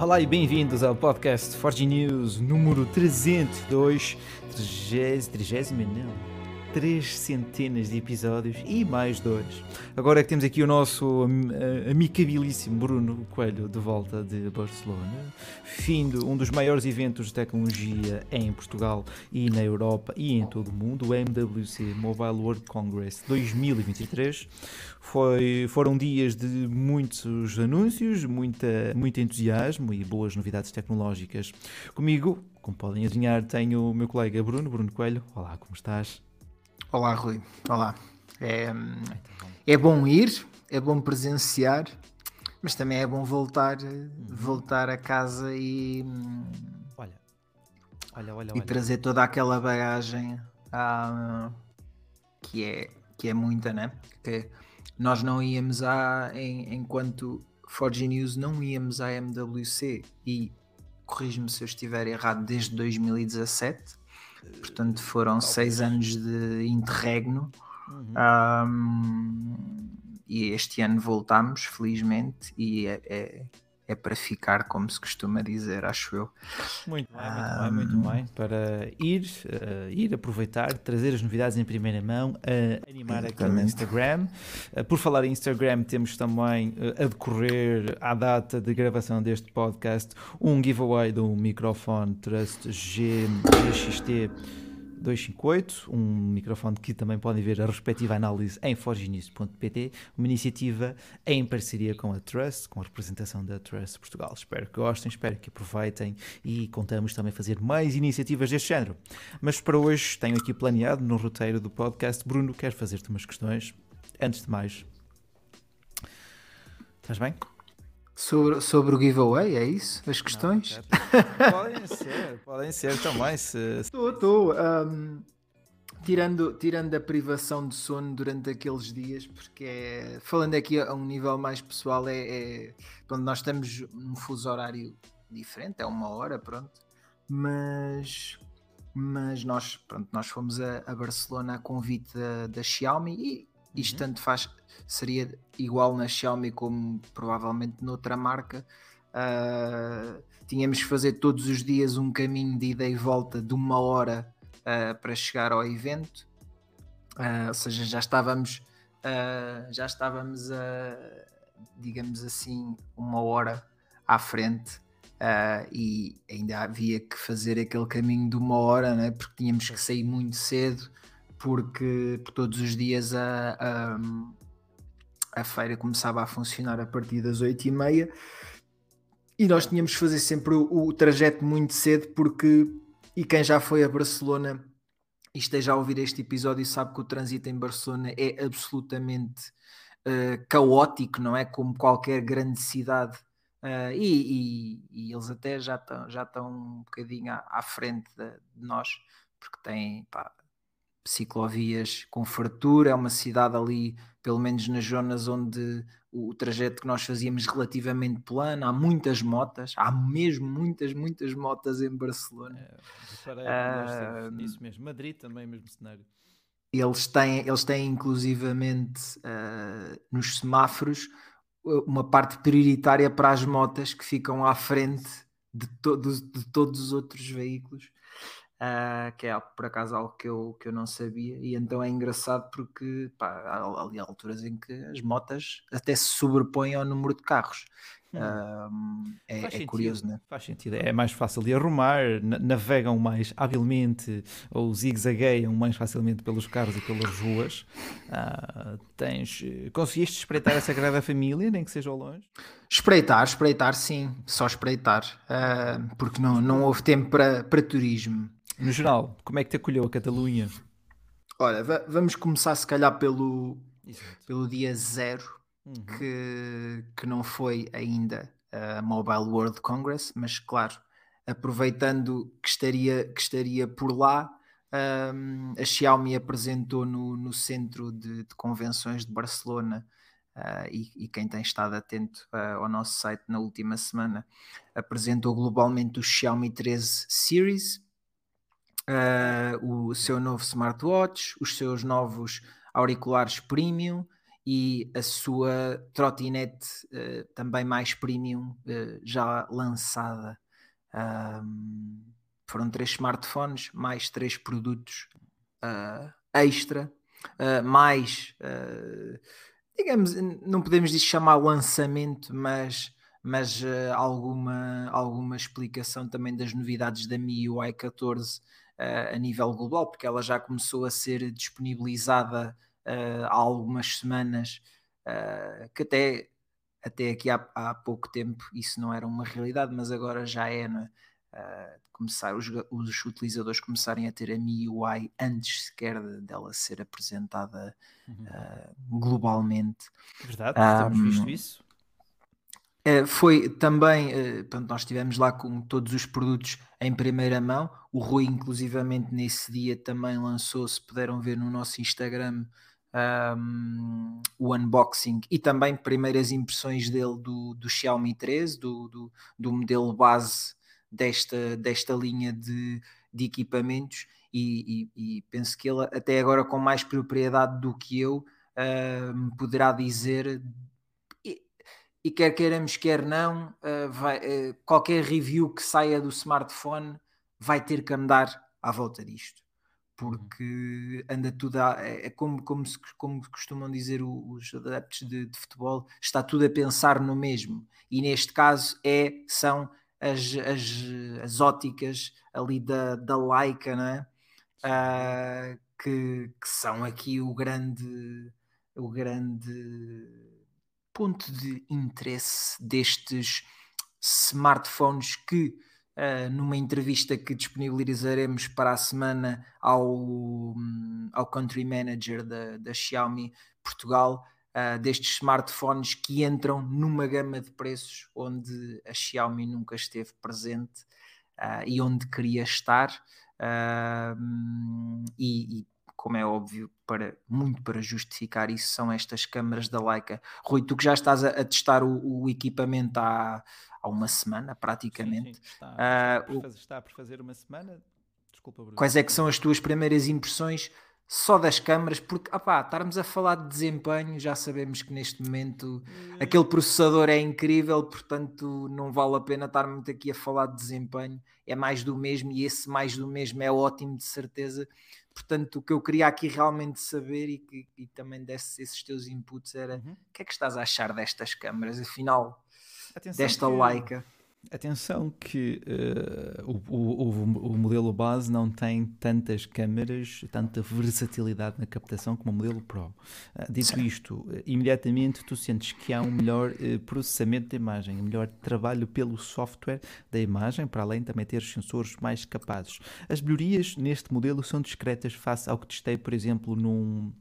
Olá e bem-vindos ao podcast Forge News número 302, 30, 30 não, três centenas de episódios e mais dois. Agora é que temos aqui o nosso amicabilíssimo Bruno Coelho de volta de Barcelona, fim de um dos maiores eventos de tecnologia em Portugal e na Europa e em todo o mundo, o MWC Mobile World Congress 2023. Foi, foram dias de muitos anúncios, muita, muito entusiasmo e boas novidades tecnológicas. Comigo, como podem adivinhar, tenho o meu colega Bruno, Bruno Coelho. Olá, como estás? Olá, Rui. Olá. É, é bom ir, é bom presenciar, mas também é bom voltar, uhum. voltar a casa e. Olha, olha, olha. E olha. trazer toda aquela bagagem ah, que, é, que é muita, né? Que nós não íamos a. Em, enquanto Forge News, não íamos à MWC e corrijo-me se eu estiver errado, desde 2017 Portanto, foram seis anos de interregno. Uhum. Um, e este ano voltámos, felizmente, e é, é, é, para ficar, como se costuma dizer, acho eu. Muito bem, muito, bem, muito bem. Para ir, uh, ir aproveitar, trazer as novidades em primeira mão, uh, animar aqui no Instagram. Uh, por falar em Instagram, temos também a decorrer à data de gravação deste podcast um giveaway do microfone Trust GXT 258, um microfone que também podem ver a respectiva análise em forginis.pt, uma iniciativa em parceria com a Trust, com a representação da Trust Portugal. Espero que gostem, espero que aproveitem e contamos também fazer mais iniciativas deste género. Mas para hoje tenho aqui planeado no roteiro do podcast, Bruno, quero fazer-te umas questões. Antes de mais, estás bem? Sobre, sobre o giveaway, é isso? As questões? Não, podem ser, podem ser também. Estou, estou. Um, tirando, tirando a privação de sono durante aqueles dias, porque é, falando aqui a um nível mais pessoal, é, é quando nós estamos num fuso horário diferente, é uma hora, pronto. Mas, mas nós, pronto, nós fomos a, a Barcelona a convite da, da Xiaomi e isto uhum. tanto faz, seria igual na Xiaomi como provavelmente noutra marca. Uh, tínhamos que fazer todos os dias um caminho de ida e volta de uma hora uh, para chegar ao evento. Uh, ou seja, já estávamos, já estávamos a, digamos assim, uma hora à frente. e ainda havia que fazer aquele caminho de uma hora, né? porque tínhamos que sair muito cedo, porque por todos os dias a, a, a, feira começava a funcionar a partir das 8 e meia e nós tínhamos que fazer sempre o, o, trajeto muito cedo porque e quem já foi a Barcelona e esteja a ouvir este episódio sabe que o trânsito em Barcelona é absolutamente uh, caótico, não é? Como qualquer grande cidade uh, e, e, e, eles até já estão já estão um bocadinho à, à frente de, de, nós porque têm pá, ciclovias com fartura, é uma cidade ali, pelo menos nas zonas onde o trajeto que nós fazíamos relativamente plano, há muitas motas, há mesmo muitas, muitas motas em Barcelona. É, uh, isso mesmo, Madrid também, mesmo cenário. Eles têm, eles têm inclusivamente uh, nos semáforos uma parte prioritária para as motas que ficam à frente de, todos de todos os outros veículos uh, que é por acaso algo que eu, que eu não sabia, e então é engraçado porque pá, há ali alturas em que as motas até se sobrepõem ao número de carros. Hum. Uh, é, é curioso, né? Faz sentido, é mais fácil de arrumar, navegam mais habilmente ou zigzagueiam mais facilmente pelos carros e pelas ruas. Uh, tens, conseguiste espreitar a Sagrada Família, nem que seja ao longe? Espreitar, espreitar, sim, só espreitar, uh, porque não, não houve tempo para, para turismo. No geral, como é que te acolheu a Catalunha? Olha, vamos começar se calhar pelo, pelo dia zero, uhum. que, que não foi ainda a Mobile World Congress, mas claro, aproveitando que estaria, que estaria por lá, um, a Xiaomi apresentou no, no centro de, de convenções de Barcelona Uh, e, e, quem tem estado atento uh, ao nosso site na última semana apresentou globalmente o Xiaomi 13 Series, uh, o seu novo smartwatch, os seus novos auriculares premium e a sua trotinete uh, também mais premium uh, já lançada. Um, foram três smartphones, mais três produtos uh, extra, mais, digamos, não podemos chamar lançamento, mas, mas alguma, alguma explicação também das novidades da MIUI 14 a nível global, porque ela já começou a ser disponibilizada uh, há algumas semanas, uh, que até, até aqui há, há, pouco tempo isso não era uma realidade, mas agora já é, uh, começar, os, os, utilizadores começarem a ter a MIUI antes sequer dela ser apresentada uhum. globalmente. Verdade, um, temos visto isso. Uh, foi também, uh, portanto, nós estivemos lá com todos os produtos em primeira mão. O Rui, inclusivamente, nesse dia também lançou, se puderam ver no nosso Instagram, um, o unboxing e também primeiras impressões dele do, do Xiaomi 13, do, do, do, modelo base desta, desta linha de, de equipamentos. E, e, e, penso que ele, até agora, com mais propriedade do que eu, uh, poderá dizer. E, e, quer queiramos, quer não, uh, vai, uh, qualquer review que saia do smartphone vai ter que andar à volta disto porque anda tudo a, é, é como, como, se, como costumam dizer os adeptos de, de, futebol, está tudo a pensar no mesmo. E neste caso é, são as, as, as óticas ali da, da Leica, né? Uh, que, que são aqui o grande, o grande ponto de interesse destes smartphones que uh, numa entrevista que disponibilizaremos para a semana ao, ao country manager da, da Xiaomi Portugal, uh, destes smartphones que entram numa gama de preços onde a Xiaomi nunca esteve presente uh, e onde queria estar. e, e como é óbvio, para, muito para justificar isso, são estas câmaras da Leica. Rui, tu que já estás a, a testar o, o, equipamento há, há uma semana, praticamente. Sim, sim, está, está, uh, por fazer, está, por fazer, uma semana. Desculpa, Bruno. Quais é que são as tuas primeiras impressões só das câmaras? Porque, opá, estarmos a falar de desempenho, já sabemos que neste momento hum. aquele processador é incrível, portanto não vale a pena estarmos aqui a falar de desempenho. É mais do mesmo e esse mais do mesmo é ótimo, de certeza. Portanto, o que eu queria aqui realmente saber e que e também desse esses teus inputs era uhum. o que é que estás a achar destas câmaras? Afinal, Atenção desta que, Leica. Atenção que uh, o, o, o, modelo base não tem tantas câmaras, tanta versatilidade na captação como o modelo Pro. Uh, dito Sim. isto, uh, imediatamente tu sentes que há um melhor processamento da imagem, um melhor trabalho pelo software da imagem, para além também ter os sensores mais capazes. As melhorias neste modelo são discretas face ao que testei, por exemplo, num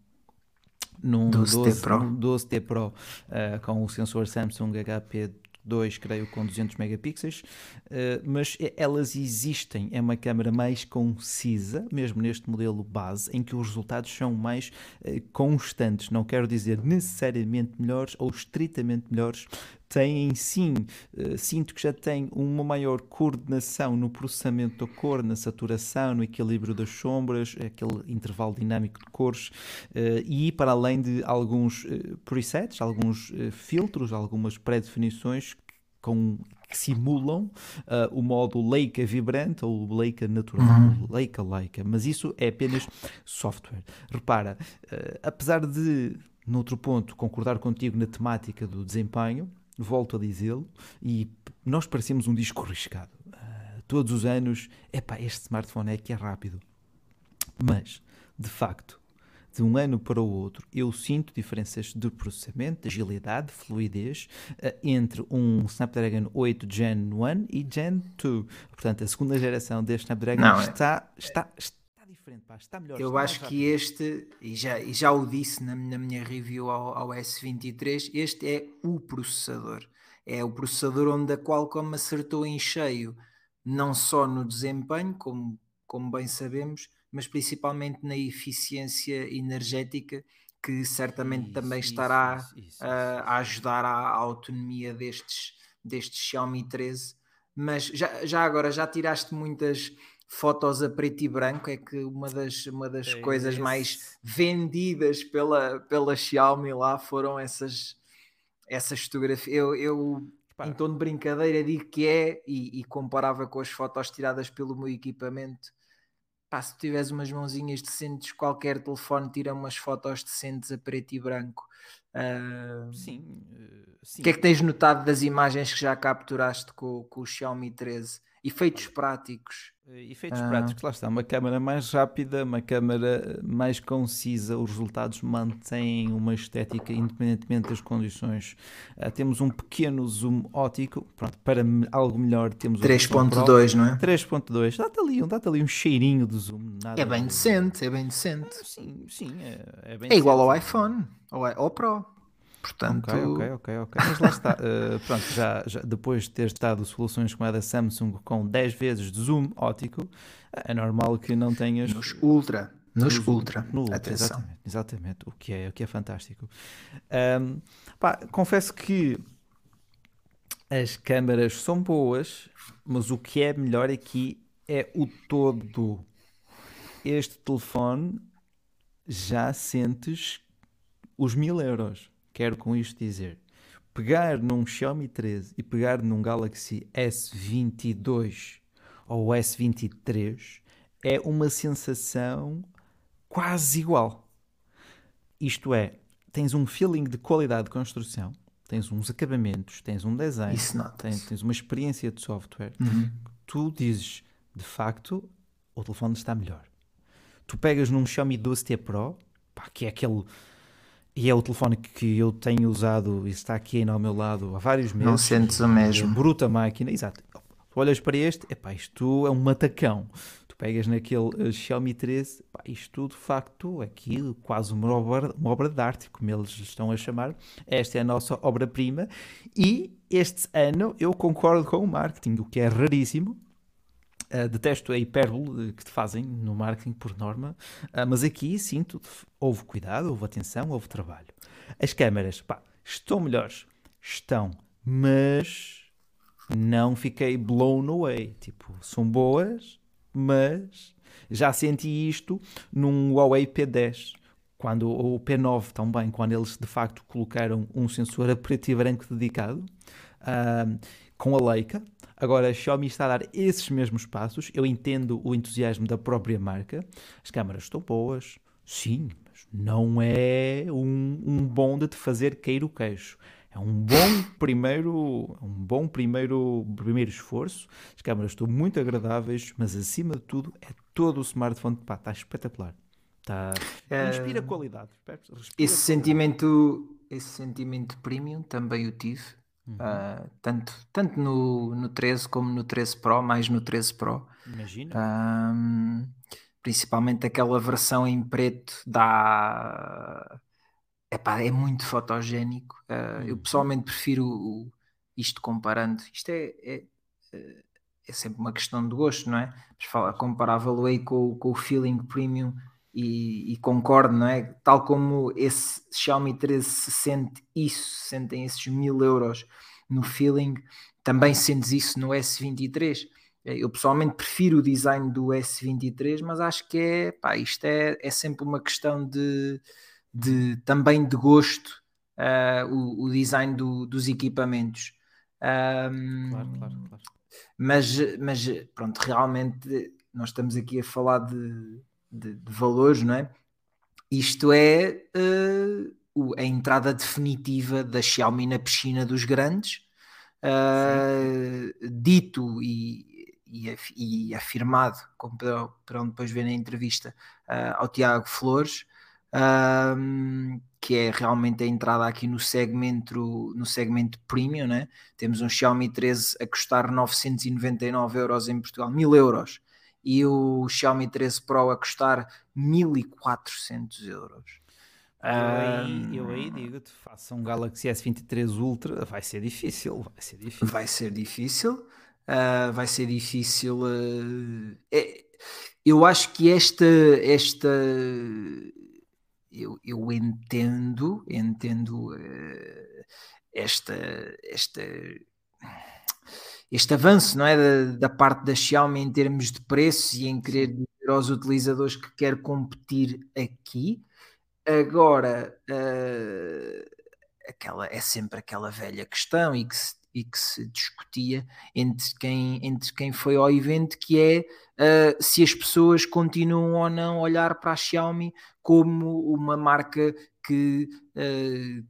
num 12T 12, Pro, 12T Pro uh, com o sensor Samsung HP 2, creio, com 200 megapixels, uh, mas elas existem. É uma câmera mais concisa, mesmo neste modelo base, em que os resultados são mais uh, constantes. Não quero dizer necessariamente melhores ou estritamente melhores, têm sim, uh, sinto que já tem uma maior coordenação no processamento da cor, na saturação, no equilíbrio das sombras, aquele intervalo dinâmico de cores, uh, e para além de alguns uh, presets, alguns filtros, algumas pré-definições com que simulam uh, o modo Leica vibrante ou Leica natural, uhum. Leica Leica, mas isso é apenas software. Repara, uh, apesar de, noutro ponto, concordar contigo na temática do desempenho, volto a dizê-lo, e nós parecemos um disco riscado. Uh, todos os anos, epá, este smartphone é que é rápido. Mas, de facto, de um ano para o outro, eu sinto diferenças de processamento, de agilidade, de fluidez uh, entre um Snapdragon 8 Gen 1 e Gen 2. Portanto, a segunda geração deste Snapdragon Não, está, é... está, está diferente, pá, está melhor. Eu está acho que este, e já, e já o disse na, na minha review ao, ao, S23, este é o processador. É o processador onde a Qualcomm acertou em cheio, não só no desempenho, como, como bem sabemos, mas principalmente na eficiência energética, que certamente isso, também estará isso, isso, a, a ajudar à, à autonomia destes, destes Xiaomi 13. Mas já, já agora, já tiraste muitas fotos a preto e branco, é que uma das, uma das é coisas esse... mais vendidas pela, pela Xiaomi lá foram essas, essas fotografias. Eu, eu em tom de brincadeira digo que é e, e comparava com as fotos tiradas pelo meu equipamento pá, se tiveres umas mãozinhas decentes, qualquer telefone tira umas fotos decentes a preto e branco. Uh, sim, sim. O que é que tens notado das imagens que já capturaste com, com o Xiaomi 13? Efeitos práticos. Eh, efeitos ah. práticos, lá está, uma câmera mais rápida, uma câmera mais concisa, os resultados mantêm uma estética independentemente das condições. Uh, temos um pequeno zoom óptico, pronto, para algo melhor temos 3.2, não é? 3.2, dá-te ali, dá ali um cheirinho de zoom. é bem decente, é bem decente. Ah, sim, sim, é, é É igual ao iPhone, ou, ao Pro. Portanto... Ok, ok, ok, ok. Mas lá está. Uh, pronto, já, já, depois de ter estado soluções como a da Samsung com 10 vezes de zoom óptico, é normal que não tenhas. Nos Ultra. Nos no, Ultra. No ultra exatamente, exatamente. O que é, o que é fantástico. Um, pá, confesso que as câmaras são boas, mas o que é melhor aqui é o todo. Este telefone já sentes os mil euros. Quero com isto dizer, pegar num Xiaomi 13 e pegar num Galaxy S22 ou S23 é uma sensação quase igual. Isto é, tens um feeling de qualidade de construção, tens uns acabamentos, tens um design, tens, tens, uma experiência de software. Uhum. Tu dizes, de facto, o telefone está melhor. Tu pegas num Xiaomi 12T Pro, pá, que é aquele e é o telefone que eu tenho usado e está aqui ainda ao meu lado há vários meses. Não sentes o mesmo. É bruta máquina, exato. Tu olhas para este, epá, isto é um matacão. Tu pegas naquele uh, Xiaomi 13, epá, isto de facto aqui quase uma obra, uma obra de arte, como eles estão a chamar. Esta é a nossa obra-prima. E este ano eu concordo com o marketing, o que é raríssimo Uh, detesto a hipérbole que te fazem no marketing por norma, uh, mas aqui sinto houve cuidado, houve atenção, houve trabalho. As câmaras, pá, estão melhores, estão, mas não fiquei blown away. Tipo, são boas, mas já senti isto num Huawei P10 quando o P9 também, quando eles de facto colocaram um sensor a preto e branco dedicado, uh, com a Leica, Agora, a Xiaomi está a dar esses mesmos passos. Eu entendo o entusiasmo da própria marca. As câmaras estão boas, sim, mas não é um, um bom de te fazer cair o queixo. É um bom primeiro, um bom primeiro, primeiro esforço. As câmaras estão muito agradáveis, mas acima de tudo é todo o smartphone, pá, está espetacular. Está, inspira qualidade. Respira esse qualidade. sentimento, esse sentimento premium também o tive Uhum. Uh, tanto, tanto no, no 13 como no 13 Pro, mais no 13 Pro. Imagina. Uh, principalmente aquela versão em preto dá. Epá, é muito fotogénico. Uh, uhum. Eu pessoalmente prefiro o, isto comparando. Isto é, é, é, sempre uma questão de gosto, não é? Mas fala, comparável aí com, com o Feeling Premium e, e, concordo, não é? Tal como esse Xiaomi 13 se sente isso, sentem esses mil euros no feeling, também sentes isso no S23. Eu pessoalmente prefiro o design do S23, mas acho que é, pá, isto é, é sempre uma questão de, de também de gosto, uh, o, o, design do, dos equipamentos. Um, claro, claro, claro. Mas, mas pronto, realmente nós estamos aqui a falar de, de, de valores, não é? Isto é uh, a entrada definitiva da Xiaomi na piscina dos grandes, uh, dito e, e, e, afirmado, como poderão depois ver na entrevista uh, ao Tiago Flores, que é realmente a entrada aqui no segmento, no segmento premium, né? temos um Xiaomi 13 a custar 999 euros em Portugal, 1000 euros e o Xiaomi 13 Pro a custar 1400 euros. Eu aí, eu aí digo-te, faça um Galaxy S23 Ultra, vai ser difícil, vai ser difícil. Vai ser difícil, uh, vai ser difícil. Uh, é, eu acho que esta, esta eu, eu entendo, entendo uh, esta, esta este avanço não é, da, da, parte da Xiaomi em termos de preços e em querer dizer aos utilizadores que quer competir aqui. Agora, uh, aquela, é sempre aquela velha questão e que se, e que se discutia entre quem, entre quem foi ao evento, que é uh, se as pessoas continuam ou não a olhar para a Xiaomi como uma marca que uh,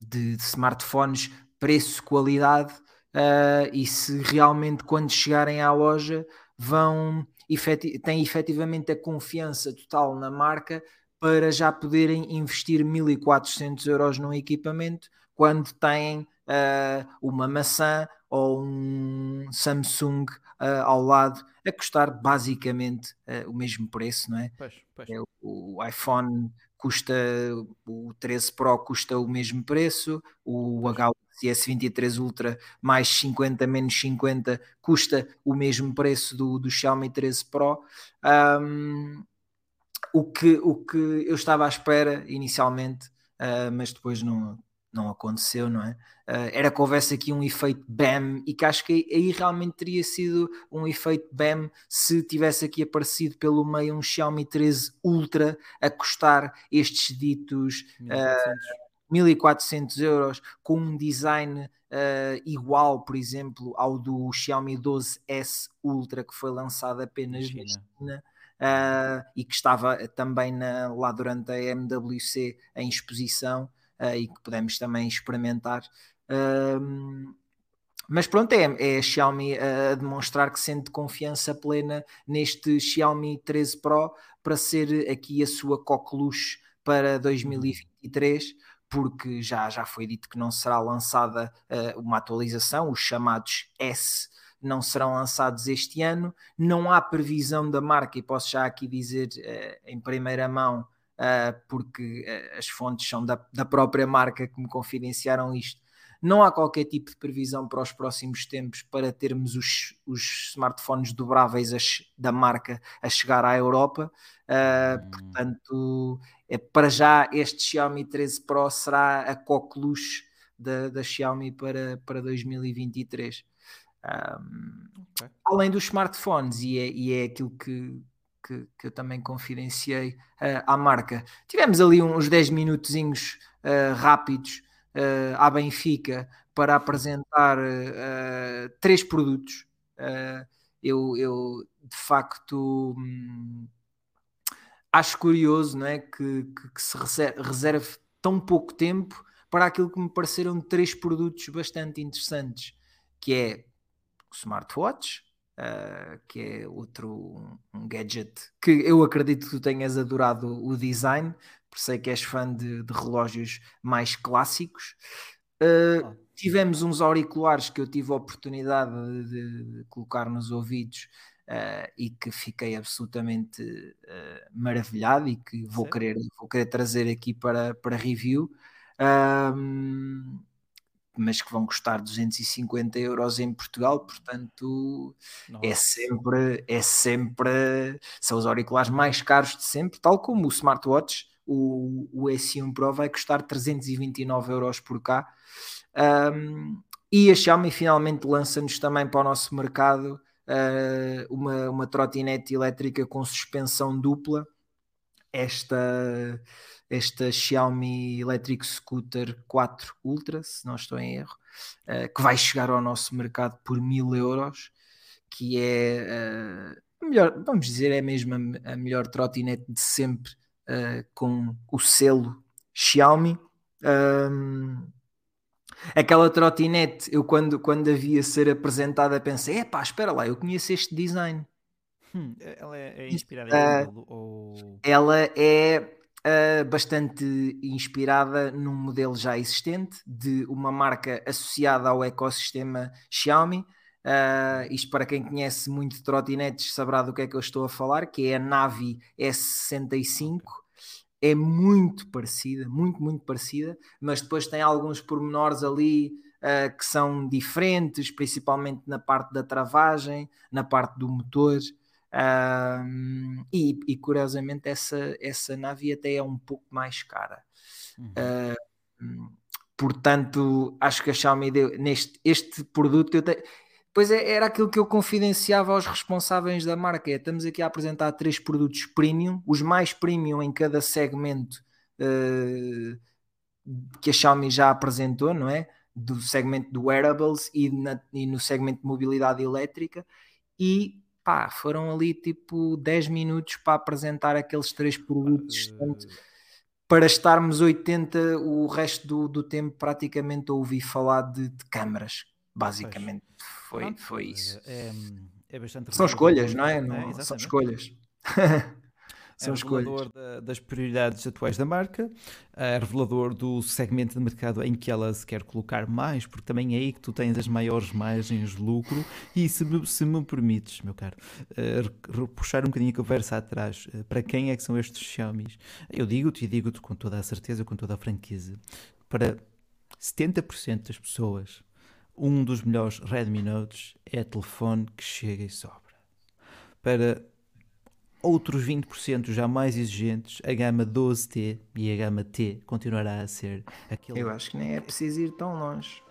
de, de smartphones preço-qualidade uh, e se realmente quando chegarem à loja vão efeti têm efetivamente a confiança total na marca para já poderem investir 1400 euros num equipamento quando têm uh, uma maçã ou um Samsung uh, ao lado a custar basicamente uh, o mesmo preço, não é? Pois, pois. é o, o, iPhone custa, o 13 Pro custa o mesmo preço, o H S23 Ultra mais 50 menos 50 custa o mesmo preço do, do Xiaomi 13 Pro. Um, o, que, o que eu estava à espera inicialmente, uh, mas depois não, não aconteceu, não é? Uh, era que houvesse aqui um efeito BAM e que acho que aí realmente teria sido um efeito BAM se tivesse aqui aparecido pelo meio um Xiaomi 13 Ultra a custar estes ditos. 1400 euros com um design uh, igual, por exemplo, ao do Xiaomi 12S Ultra que foi lançado apenas China. na China. Uh, e que estava também na, lá durante a MWC em exposição uh, e que podemos também experimentar. Uh, mas pronto, é, é a Xiaomi a demonstrar que sente confiança plena neste Xiaomi 13 Pro para ser aqui a sua coqueluche para 2023 porque já, já foi dito que não será lançada uh, uma atualização, os chamados S não serão lançados este ano. Não há previsão da marca, e posso já aqui dizer uh, em primeira mão, uh, porque as fontes são da, da própria marca que me confidenciaram isto. Não há qualquer tipo de previsão para os próximos tempos para termos os, os smartphones dobráveis a, da marca a chegar à Europa. Uh, hum. Portanto, é, para já este Xiaomi 13 Pro será a coqueluche da, da Xiaomi para, para 2023. Um, okay. Além dos smartphones, e é, e é aquilo que, que, que eu também confidenciei uh, à marca. Tivemos ali uns 10 minutozinhos uh, rápidos uh, à Benfica para apresentar três produtos. eu, eu, de facto, hum, acho curioso não é? que, que, que se reserve tão pouco tempo para aquilo que me pareceram três produtos bastante interessantes, que é o smartwatch, uh, que é outro um gadget que eu acredito que tu tenhas adorado o design, sei que és fã de, de relógios mais clássicos. Uh, tivemos uns auriculares que eu tive a oportunidade de, de colocar nos ouvidos uh, e que fiquei absolutamente uh, maravilhado e que vou querer, vou querer trazer aqui para, para review. Um, mas que vão custar 250 euros em Portugal, portanto é Nossa. é sempre, é sempre, são os auriculares mais caros de sempre, tal como o smartwatch, o, o S1 Pro vai custar 329 euros por cá. Um, e a Xiaomi finalmente lança-nos também para o nosso mercado uh, uma, uma trotinete elétrica com suspensão dupla. Esta, esta Xiaomi Electric Scooter 4 Ultra, se não estou em erro, uh, que vai chegar ao nosso mercado por mil euros, que é uh, melhor, vamos dizer, é mesmo a, a melhor trotinete de sempre uh, com o selo Xiaomi. Um, Aquela trotinete, eu quando, quando havia ser apresentada pensei, epá, espera lá, eu conheço este design. Hum, ela é, é inspirada uh, ou... Ela é uh, bastante inspirada num modelo já existente de uma marca associada ao ecossistema Xiaomi. Uh, isto para quem conhece muito de trotinetes saberá do que é que eu estou a falar, que é a Navi S65 é muito parecida, muito, muito parecida, mas depois tem alguns pormenores ali uh, que são diferentes, principalmente na parte da travagem, na parte do motor. Uh, e, e, curiosamente essa, essa nave até é um pouco mais cara. Uhum. Uh, portanto, acho que a Xiaomi deu neste este produto. Eu te, Pois é, era aquilo que eu confidenciava aos responsáveis da marca. É, estamos aqui a apresentar três produtos premium, os mais premium em cada segmento uh, que a Xiaomi já apresentou, não é? Do segmento do wearables e, na, e no segmento de mobilidade elétrica. E pá, foram ali tipo 10 minutos para apresentar aqueles três produtos. Portanto, para estarmos 80 o resto do, do tempo praticamente a ouvir falar de, de câmaras, basicamente foi, foi isso. É, é bastante São escolhas, não é? Não, é são escolhas. São é revelador da, das prioridades atuais da marca, é revelador do segmento de mercado em que ela se quer colocar mais, porque também é aí que tu tens as maiores margens de lucro. E se me, se me permites, meu caro, uh, puxar um bocadinho a conversa atrás, uh, para quem é que são estes Xiaomi? Eu digo-te e digo-te com toda a certeza, com toda a franqueza, para 70% das pessoas, um dos melhores Redmi Notes é telefone que chega e sobra. Para outros 20% já mais exigentes, a gama 12T e a gama T continuará a ser aquele. Eu acho que nem é preciso ir tão longe.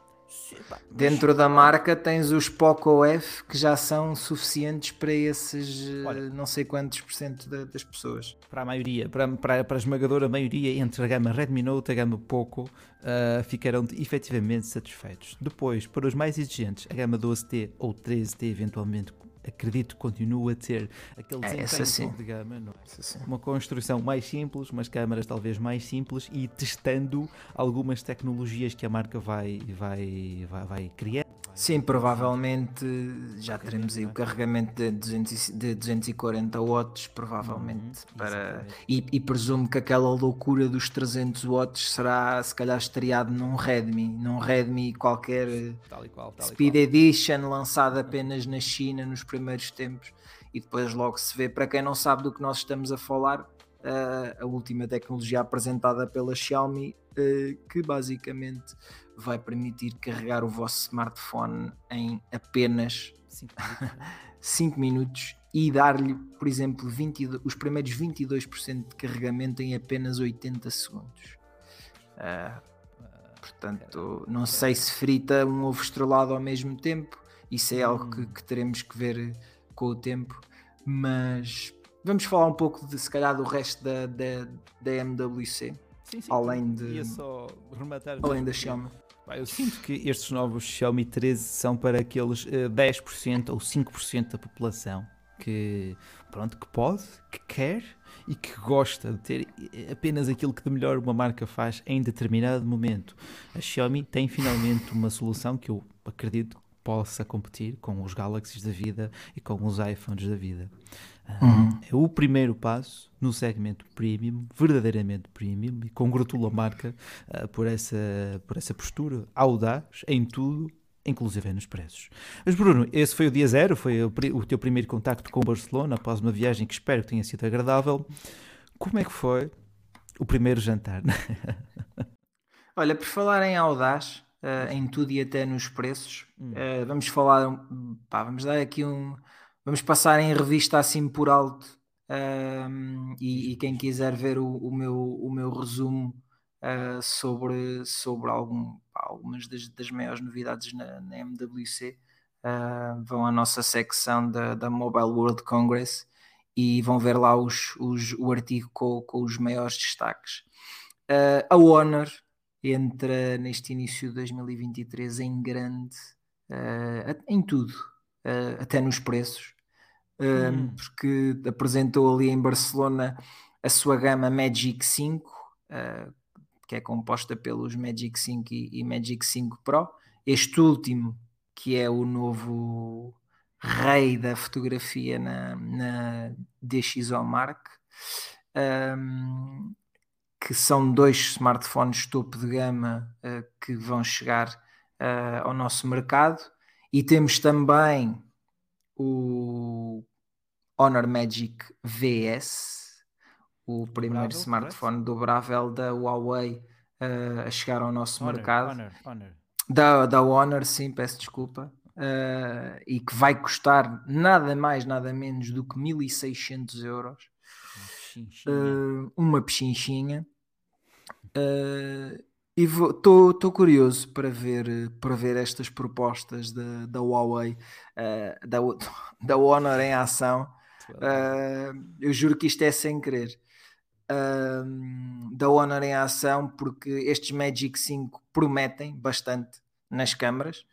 Dentro da marca tens os Poco F que já são suficientes para esses Olha, não sei quantos por cento das pessoas. Para a maioria, para, para, para a esmagadora maioria entre a gama Redmi Note e a gama Poco uh, ficarão efetivamente satisfeitos. Depois, para os mais exigentes, a gama 12T ou 13T eventualmente acredito que continua a ter aquele é, desempenho de gama, não é? uma construção mais simples, umas câmaras talvez mais simples e testando algumas tecnologias que a marca vai, vai, vai, vai criar. Sim, provavelmente já teremos aí o carregamento de, 200, de 240 watts, provavelmente. Uhum, para, e, e, presumo que aquela loucura dos 300 watts será se calhar estreado num Redmi, num Redmi qualquer tal qual, tal Speed Edition lançado apenas na China nos primeiros tempos e depois logo se vê. Para quem não sabe do que nós estamos a falar, a última tecnologia apresentada pela Xiaomi, eh, que basicamente vai permitir carregar o vosso smartphone em apenas 5 minutos e dar-lhe, por exemplo, 22, os primeiros 22% de carregamento em apenas 80 segundos. Uh, portanto, não sei se frita um ovo estrelado ao mesmo tempo, isso é algo que, hum. que teremos que ver com o tempo, mas vamos falar um pouco de se calhar do resto da, da, da MWC. Sim, sim, além de além da Xiaomi. Eu sinto que estes novos Xiaomi 13 são para aqueles uh, eh, 10% ou 5% da população que, pronto, que pode, que quer e que gosta de ter apenas aquilo que de melhor uma marca faz em determinado momento. A Xiaomi tem finalmente uma solução que eu acredito possa competir com os Galaxies da vida e com os iPhones da vida. Uhum. É o primeiro passo no segmento premium, verdadeiramente premium, e congratulo a marca uh, por, essa, por essa postura audaz em tudo, inclusive nos preços. Mas Bruno, esse foi o dia zero, foi o, o teu primeiro contacto com Barcelona após uma viagem que espero que tenha sido agradável. Como é que foi o primeiro jantar? Olha, por falar em audaz, uh, em tudo e até nos preços. Uh, vamos falar, pá, vamos dar aqui um, vamos passar em revista assim por alto uh, e, e, quem quiser ver o, o, meu, o meu resumo uh, sobre, sobre algum, algumas das, das maiores novidades na, na MWC, vão à nossa secção da, da Mobile World Congress e vão ver lá os, os, o artigo com, com os maiores destaques. a Honor entra neste início de 2023 em grande uh, em tudo, uh, até nos preços, uh, hum. porque apresentou ali em Barcelona a sua gama Magic 5, que é composta pelos Magic 5 e, e, Magic 5 Pro. Este último, que é o novo rei da fotografia na, na DxOMark. Um, que são dois smartphones topo de gama uh, que vão chegar uh, ao nosso mercado. E temos também o Honor Magic VS, o primeiro smartphone dobrável da Huawei uh, a chegar ao nosso Honor, mercado. Honor, Honor. Da, da Honor, sim, peço desculpa. Uh, e que vai custar nada mais, nada menos do que 1600 euros. Uma, uh, uma pechinchinha. Uh, E estou curioso para ver, para ver estas propostas da, da Huawei, uh, da, da Honor em ação. Uh, eu juro que isto é sem querer. Uh, da Honor em ação, porque estes Magic 5 prometem bastante nas câmaras.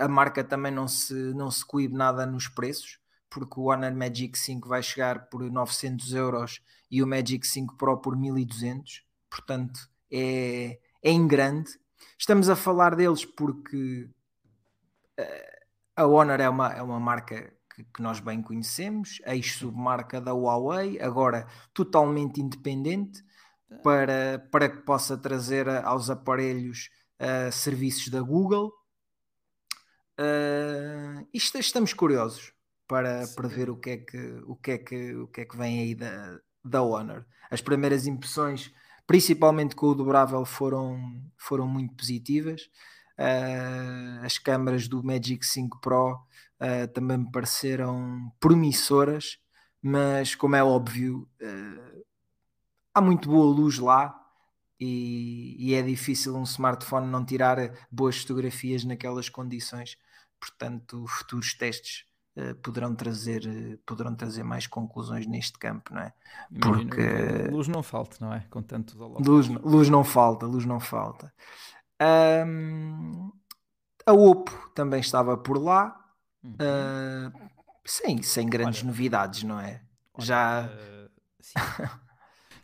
a marca também não se, não se coíbe nada nos preços, porque o Honor Magic 5 vai chegar por 900 euros e o Magic 5 Pro por 1200. Portanto, é, é em grande. Estamos a falar deles porque uh, a Honor é uma, é uma marca que, que nós bem conhecemos, ex-submarca da Huawei, agora totalmente independente, para, para que possa trazer aos aparelhos uh, serviços da Google. Uh, isto, estamos curiosos para, para ver o que, é que, o, que é que, o que é que vem aí da, da Honor. As primeiras impressões principalmente com o dobrável, foram, foram muito positivas. Uh, as câmaras do Magic 5 Pro uh, também me pareceram promissoras, mas como é óbvio, uh, há muito boa luz lá e, e, é difícil um smartphone não tirar boas fotografias naquelas condições. Portanto, futuros testes poderão trazer uh, poderão trazer mais conclusões neste campo, não é? Porque luz não falta, não é? Com tanto luz, luz não falta, luz não falta. Um, a Oppo também estava por lá, uhum. uh, sim, sem grandes olha, novidades, não é? Olha, Já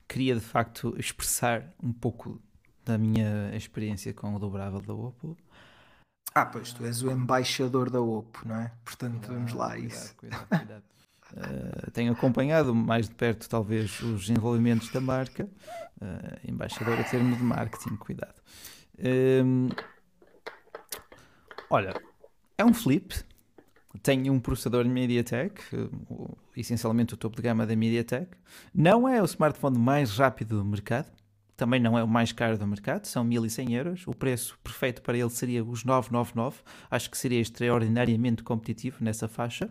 queria de facto expressar um pouco da minha experiência com o dobrável da Oppo ah, pois tu és o embaixador da OPO, não é? Portanto, vamos lá, cuidado, isso. Cuidado, cuidado. Uh, tenho acompanhado mais de perto, talvez, os desenvolvimentos da marca. Uh, embaixador a termo de marketing, cuidado. Olha, é um flip. Tem um processador MediaTek, essencialmente o topo de gama da MediaTek. Não é o smartphone mais rápido do mercado, também não é o mais caro do mercado, são 1100 euros. O preço perfeito para ele seria os 999. Acho que seria extraordinariamente competitivo nessa faixa.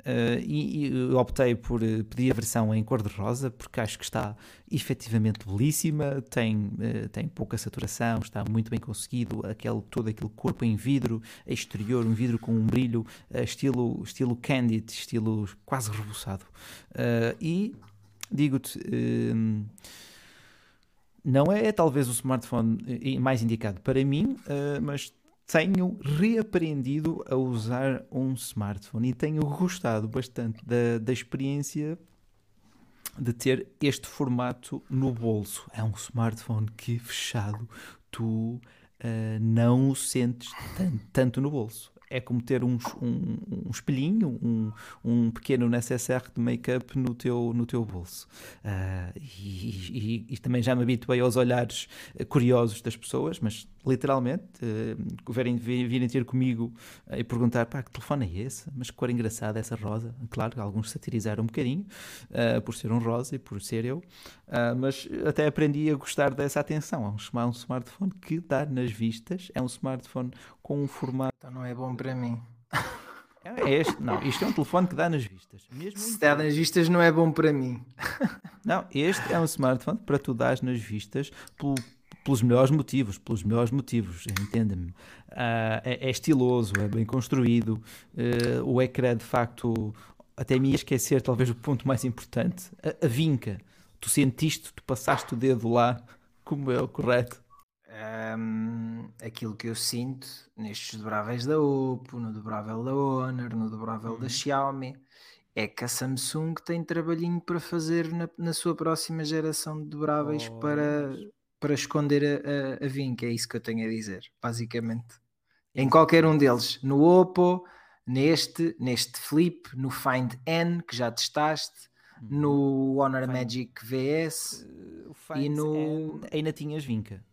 Uh, e, e, optei por uh, pedir a versão em cor-de-rosa porque acho que está efetivamente belíssima, tem, uh, tem pouca saturação, está muito bem conseguido, aquele, todo aquele corpo em vidro exterior, um vidro com um brilho estilo, estilo candid, estilo quase rebuçado. e digo-te não é, é talvez o smartphone eh, mais indicado para mim, uh, mas tenho reaprendido a usar um smartphone e tenho gostado bastante da, da experiência de ter este formato no bolso. É um smartphone que fechado tu uh, não o sentes tanto, tanto no bolso é como ter um, um, um espelhinho, um, um pequeno necessaire de make-up no teu, no teu bolso. Uh, e, e, e, também já me habituei aos olhares curiosos das pessoas, mas literalmente, uh, virem, virem ter comigo uh, e perguntar: pá, que telefone é esse? Mas que cor engraçada essa rosa. Claro, alguns satirizaram um bocadinho uh, por ser um rosa e por ser eu, mas até aprendi a gostar dessa atenção. É é um smartphone que dá nas vistas, é um smartphone com um formato. Então não é bom para mim. É este, não, isto é um telefone que dá nas vistas. Mesmo Se dá nas vistas não é bom para mim. Não, este é um smartphone para tu dar nas vistas pelo, pelos melhores motivos, pelos melhores motivos, entenda-me. Uh, é, é, estiloso, é bem construído, uh, o ecrã de facto, até me ia esquecer talvez o ponto mais importante, a, a vinca. Tu sentiste, tu passaste o dedo lá, como é o correto? Um, aquilo que eu sinto nestes dobráveis da Oppo, no dobrável da Honor, no dobrável uhum. da Xiaomi, é que a Samsung tem trabalhinho para fazer na, na sua próxima geração de dobráveis oh, para, para esconder a, a, a vinca, é isso que eu tenho a dizer, basicamente. Em qualquer um deles, no Oppo, neste, neste Flip, no Find N, que já testaste, uhum. no Honor Find... Magic VS uh, e no. N, ainda tinhas vinca.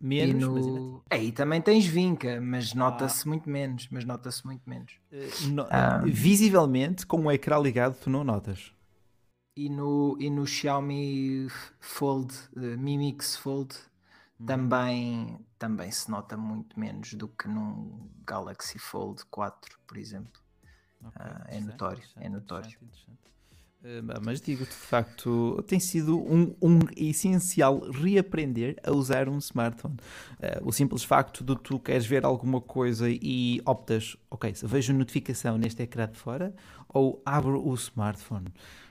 Menos, no... mas Aí também tens vinca, mas nota-se ah. muito menos. Mas nota-se muito menos. Uh, no... ah. Visivelmente, com o ecrã ligado, tu não notas. E no, e no Xiaomi Fold, uh, Mi Mix Fold, hum. também, também se nota muito menos do que num Galaxy Fold 4, por exemplo. Okay, uh, é notório, é notório. Eh, mas digo-te, de facto, tem sido um, um, essencial reaprender a usar um smartphone. Uh, o simples facto de tu queres ver alguma coisa e optas, ok, vejo notificação neste ecrã de fora ou abro o smartphone.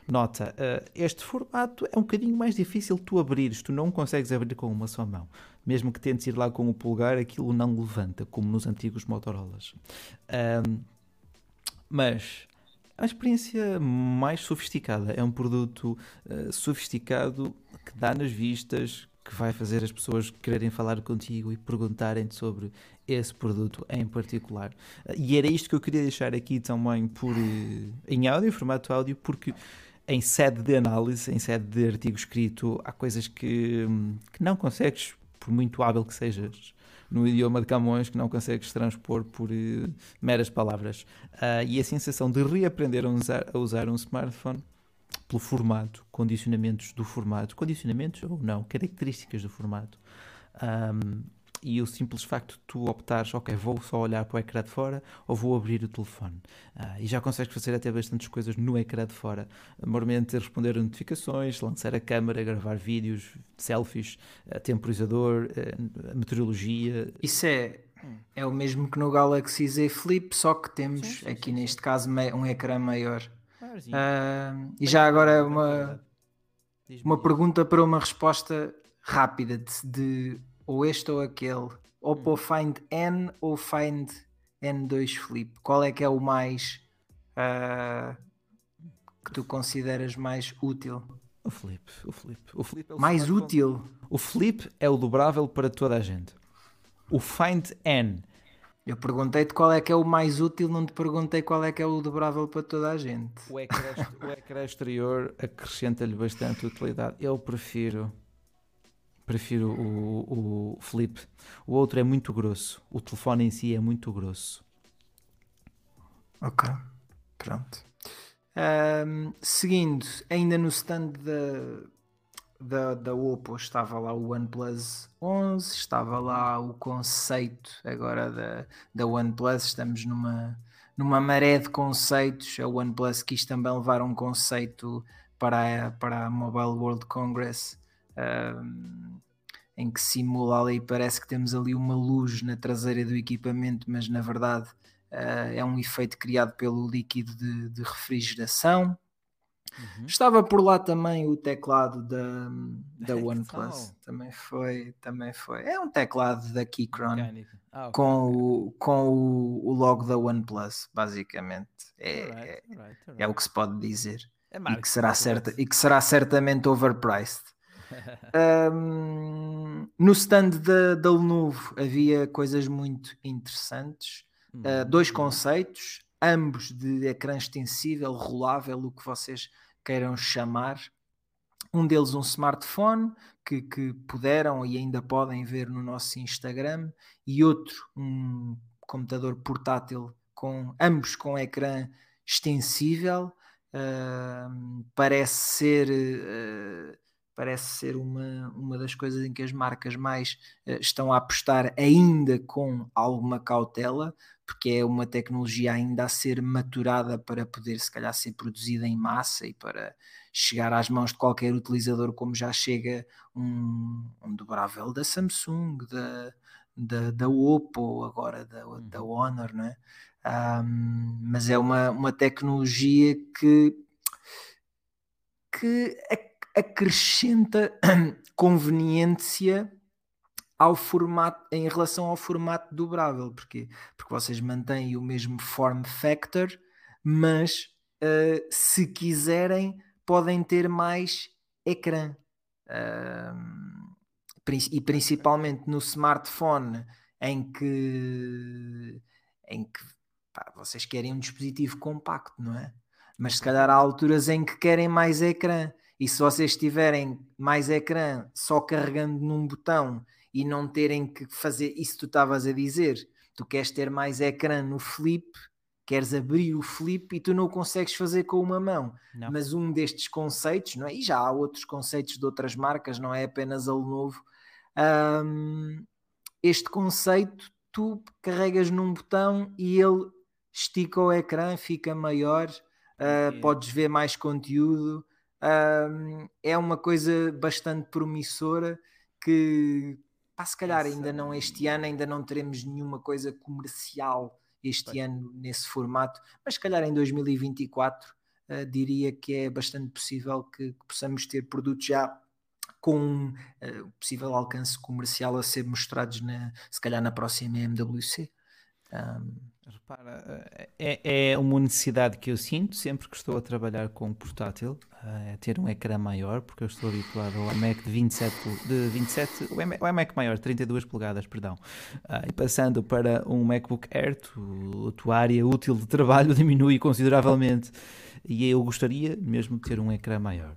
Nota, uh, este formato é um bocadinho mais difícil tu abrires, tu não consegues abrir com uma só mão. Mesmo que tentes ir lá com o polegar, aquilo não levanta, como nos antigos Motorolas. Mas a experiência mais sofisticada é um produto uh, sofisticado que dá nas vistas, que vai fazer as pessoas quererem falar contigo e perguntarem-te sobre esse produto em particular. Uh, e era isto que eu queria deixar aqui também por, uh, em áudio, em formato áudio, porque em sede de análise, em sede de artigo escrito, há coisas que, que não consegues, por muito hábil que sejas, no idioma de Camões que não consegues transpor por uh, meras palavras. Uh, e a sensação de reaprender a usar, a usar um smartphone pelo formato, condicionamentos do formato, condicionamentos ou não, características do formato. Um, e o simples facto de tu optares, ok, vou só olhar para o ecrã de fora ou vou abrir o telefone. Ah, e já consegues fazer até bastantes coisas no ecrã de fora. Normalmente responder a notificações, lançar a câmera, gravar vídeos, selfies, temporizador, a meteorologia. Isso é, é o mesmo que no Galaxy Z Flip, só que temos sim, sim, aqui sim, neste caso um ecrã maior. Ah, e já agora uma, uma pergunta para uma resposta rápida de, de ou este ou aquele, Oppo hum. Find N ou Find N2 Flip, qual é que é o mais uh, que tu consideras mais útil? O Flip, o Flip, o Flip é o mais útil. O Flip é o dobrável para toda a gente. O Find N. Eu perguntei-te qual é que é o mais útil, não te perguntei qual é que é o dobrável para toda a gente. O ecrã, o ecrã exterior acrescenta-lhe bastante utilidade. Eu prefiro prefiro o, o Flip. O outro é muito grosso. O telefone em si é muito grosso. Ok, pronto. Um, seguindo, ainda no stand da, da, da Oppo estava lá o OnePlus 11, estava lá o conceito agora da, da OnePlus. Estamos numa, numa maré de conceitos. A OnePlus quis também levar um conceito para a, para a Mobile World Congress um, em que simula ali, parece que temos ali uma luz na traseira do equipamento, mas na verdade uh, é um efeito criado pelo líquido de, de refrigeração. Uhum. Estava por lá também o teclado da, da OnePlus. Também foi, também foi. É um teclado da Keychron ah, okay. com, o, com o, o, logo da OnePlus, basicamente. É, right, right, right. é o que se pode dizer. É e, que será certa, e que será certamente overpriced um, no stand da, da Lenovo havia coisas muito interessantes, uh, dois conceitos, ambos de ecrã extensível, rolável, o que vocês queiram chamar. Um deles um smartphone que, que puderam e ainda podem ver no nosso Instagram, e outro um computador portátil com ambos com ecrã extensível. Uh, parece ser uh, parece ser uma, uma das coisas em que as marcas mais uh, estão a apostar ainda com alguma cautela, porque é uma tecnologia ainda a ser maturada para poder, se calhar, ser produzida em massa e para chegar às mãos de qualquer utilizador, como já chega um, um dobrável da Samsung, da, da, da Oppo, agora da, da uhum. Honor, não é? Um, mas é uma, uma tecnologia que, que acrescenta conveniência ao formato em relação ao formato dobrável, porque porque vocês mantêm o mesmo form factor, mas uh, se quiserem podem ter mais ecrã. Uh, e principalmente no smartphone em que em que pá, vocês querem um dispositivo compacto, não é? Mas se calhar há alturas em que querem mais ecrã e se vocês tiverem mais ecrã só carregando num botão e não terem que fazer isso que tu estavas a dizer, tu queres ter mais ecrã no flip, queres abrir o flip e tu não consegues fazer com uma mão. Não. Mas um destes conceitos, não é? e já há outros conceitos de outras marcas, não é apenas a Lenovo. Um, este conceito, tu carregas num botão e ele estica o ecrã, fica maior uh, podes ver mais conteúdo. Uh, é uma coisa bastante promissora que pá, se calhar ainda não este ano, ainda não teremos nenhuma coisa comercial este Bem. ano nesse formato, mas se calhar em 2024 uh, diria que é bastante possível que, que possamos ter produtos já com uh, possível alcance comercial a ser mostrados na, se calhar na próxima MWC. Um, Repara, é, é uma necessidade que eu sinto sempre que estou a trabalhar com um portátil, é ter um ecrã maior, porque eu estou habituado ao iMac de 27, de 27 o, iMac, maior, 32 polegadas, perdão, ah, e passando para um MacBook Air, tu, a tua área útil de trabalho diminui consideravelmente, e eu gostaria mesmo de ter um ecrã maior.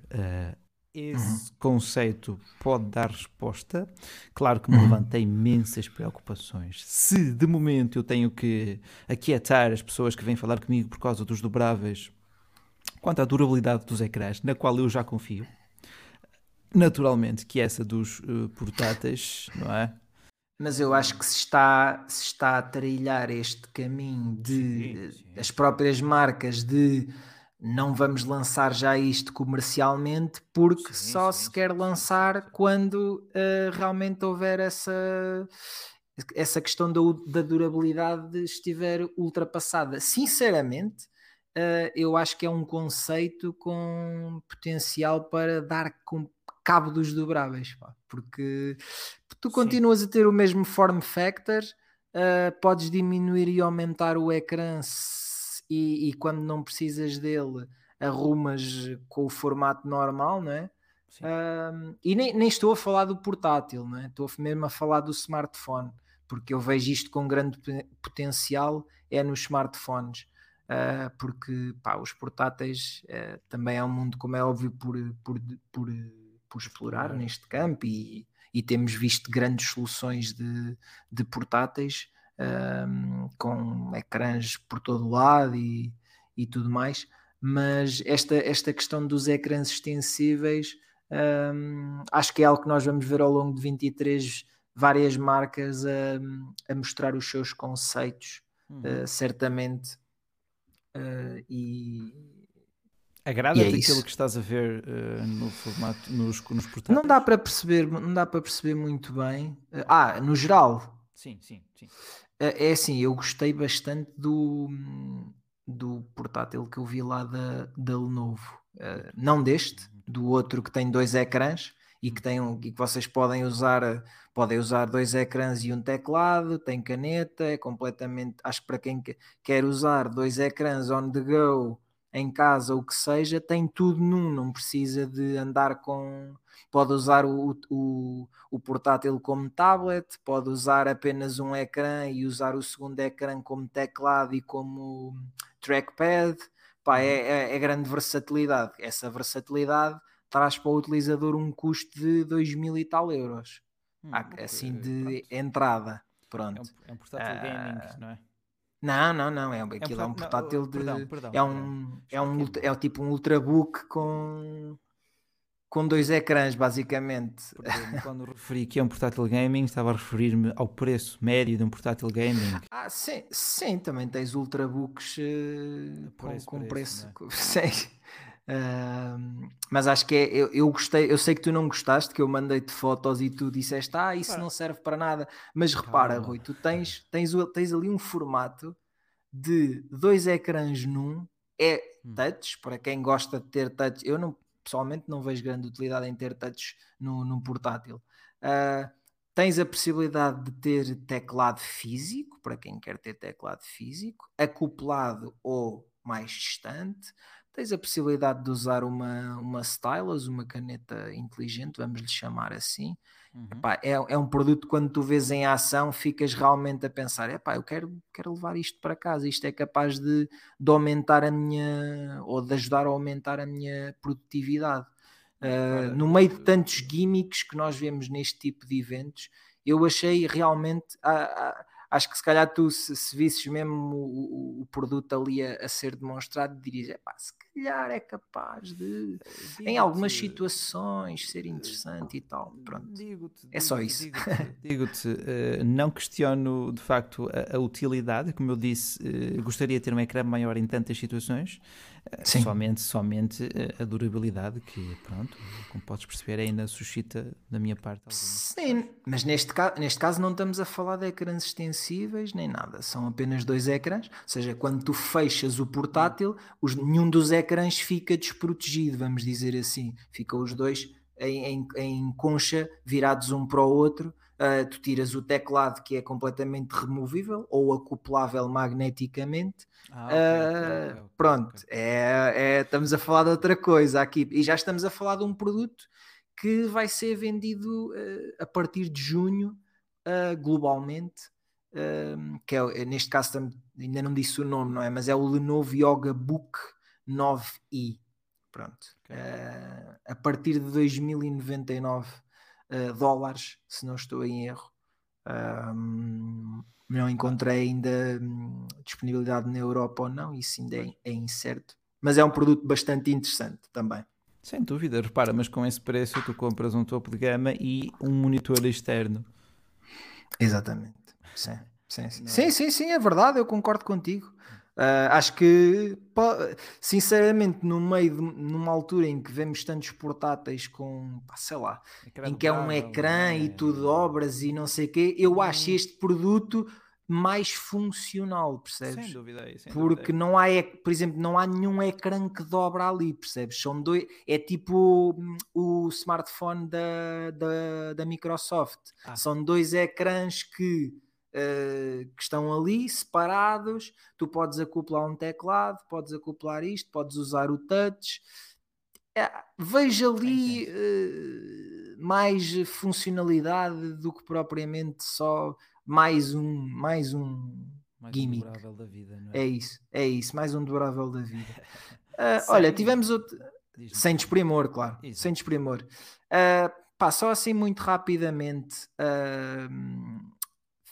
Uh, esse uhum. conceito pode dar resposta. Claro que me uhum. levanta imensas preocupações. Se de momento eu tenho que aquietar as pessoas que vêm falar comigo por causa dos dobráveis, quanto à durabilidade dos ecrãs, na qual eu já confio, naturalmente que essa dos uh, portáteis, não é? Mas eu acho que se está, se está a trilhar este caminho de sim, sim. as próprias marcas de não vamos lançar já isto comercialmente porque sim, só sim, se quer lançar quando uh, realmente houver essa, essa questão da, da durabilidade estiver ultrapassada. Sinceramente, uh, eu acho que é um conceito com potencial para dar cabo dos dobráveis, pá, porque tu continuas a ter o mesmo form factor, uh, podes diminuir e aumentar o ecrã e, e, quando não precisas dele arrumas com o formato normal, não é? Um, e nem, nem, estou a falar do portátil, não é? estou mesmo a falar do smartphone, porque eu vejo isto com grande potencial é nos smartphones, uh, porque pá, os portáteis uh, também é um mundo, como é óbvio, por, por, por, por explorar neste campo e, e, temos visto grandes soluções de, de portáteis um, com ecrãs por todo lado e, e tudo mais, mas esta, esta questão dos ecrãs extensíveis um, acho que é algo que nós vamos ver ao longo de 23 várias marcas a, a mostrar os seus conceitos, uh, certamente. Uh, e Agrada-te é aquilo que estás a ver uh, no formato nos, nos portáteis? Não dá para perceber, não dá para perceber muito bem. ah, no geral. Sim, sim, sim. É, é assim, eu gostei bastante do, do portátil que eu vi lá da, da Lenovo. Uh, não deste, do outro que tem dois ecrãs e que, tem um, e que vocês podem usar, podem usar dois ecrãs e um teclado, tem caneta, é completamente, acho que para quem quer usar dois ecrãs on the go em casa, o que seja, tem tudo num, não precisa de andar com. Pode usar o, o, o portátil como tablet, pode usar apenas um ecrã e usar o segundo ecrã como teclado e como trackpad. Pá, é, uhum. é, é grande versatilidade. Essa versatilidade traz para o utilizador um custo de 2 mil e tal euros. Hum, assim de pronto. entrada. Pronto. É um, é um portátil uh, gaming, não é? Não, não, não. É, aquilo é um, portátil de. Perdão, perdão, é um, é um, é tipo um ultrabook com com dois ecrãs, basicamente. quando referi que é um portátil gaming, estava a referir-me ao preço médio de um portátil gaming. Ah, sim, sim também tens ultrabooks uh, com, com preço. É? Sim. Uh, mas acho que é, eu, eu, gostei, eu sei que tu não gostaste, que eu mandei-te fotos e tu disseste, ah, isso não serve para nada. Mas repara, Calma. Rui, tu tens, tens, tens ali um formato de dois ecrãs num, é hum. touch, para quem gosta de ter touch, eu não pessoalmente não vejo grande utilidade em ter touch no, num portátil. Uh, tens a possibilidade de ter teclado físico, para quem quer ter teclado físico, acoplado ou mais distante tens a possibilidade de usar uma, uma stylus, uma caneta inteligente, vamos lhe chamar assim. Uhum. Epá, é, é um produto que quando tu vês em ação ficas realmente a pensar, epá, eu quero, quero levar isto para casa, isto é capaz de, de aumentar a minha, ou de ajudar a aumentar a minha produtividade. Uh, no meio de tantos gimmicks que nós vemos neste tipo de eventos, eu achei realmente... A, acho que se calhar tu, se, se visses mesmo o, o, o produto ali a, a, ser demonstrado, dirias: é pá, se calhar é capaz de, em algumas situações, ser interessante e tal. Pronto. é só isso. Digo-te, uh, não questiono de facto a, a, utilidade, como eu disse, uh, gostaria de ter um ecrã maior em tantas situações, uh, somente, somente a durabilidade, que pronto, como podes perceber, ainda suscita da minha parte. Sim, mas neste, ca neste caso não estamos a falar de ecrãs extensíveis nem nada, são apenas dois ecrãs, ou seja, quando tu fechas o portátil, os, nenhum dos ecrãs fica desprotegido, vamos dizer assim, ficam os dois em, em, em concha virados um para o outro. Uh, tu tiras o teclado que é completamente removível ou acoplável magneticamente. Ah, okay, uh, okay, okay, pronto, é, é, estamos a falar de outra coisa aqui e já estamos a falar de um produto que vai ser vendido uh, a partir de junho globalmente que é, neste caso ainda não disse o nome, não é? Mas é o Lenovo Yoga Book 9i. Pronto. Okay. Uh, a partir de 2099 uh, ah, dólares, se não estou em erro. Um, não encontrei ainda um, disponibilidade na Europa ou não, isso ainda é, é incerto. Mas é um produto bastante interessante também. Sem dúvida, repara, mas com esse preço tu compras um topo de gama e um monitor externo. Exatamente. Sim, sim, sim. sim, sim, sim, é verdade, eu concordo contigo. Uh, acho que, sinceramente, no meio de numa altura em que vemos tantos portáteis com, pá, sei lá, em que é um ecrã é? e tudo obras e não sei o quê, eu hum. acho este produto mais funcional, percebes? Sem dúvida, sem Porque dúvida. não há, por exemplo, não há nenhum ecrã que dobra ali, percebes? São dois, é tipo hum, o smartphone da, da, da Microsoft. Ah. São dois ecrãs que uh, que estão ali separados. Tu podes acoplar um teclado, podes acoplar isto, podes usar o touch. É, vejo ali uh, mais funcionalidade do que propriamente só mais um mais um mais gimmick. Um da vida, é? é isso, é isso, mais um dobrável da vida. Uh, olha, tivemos outro. Sem desprimor, claro. Isso. Sem desprimor. Uh, pá, só assim muito rapidamente. Uh,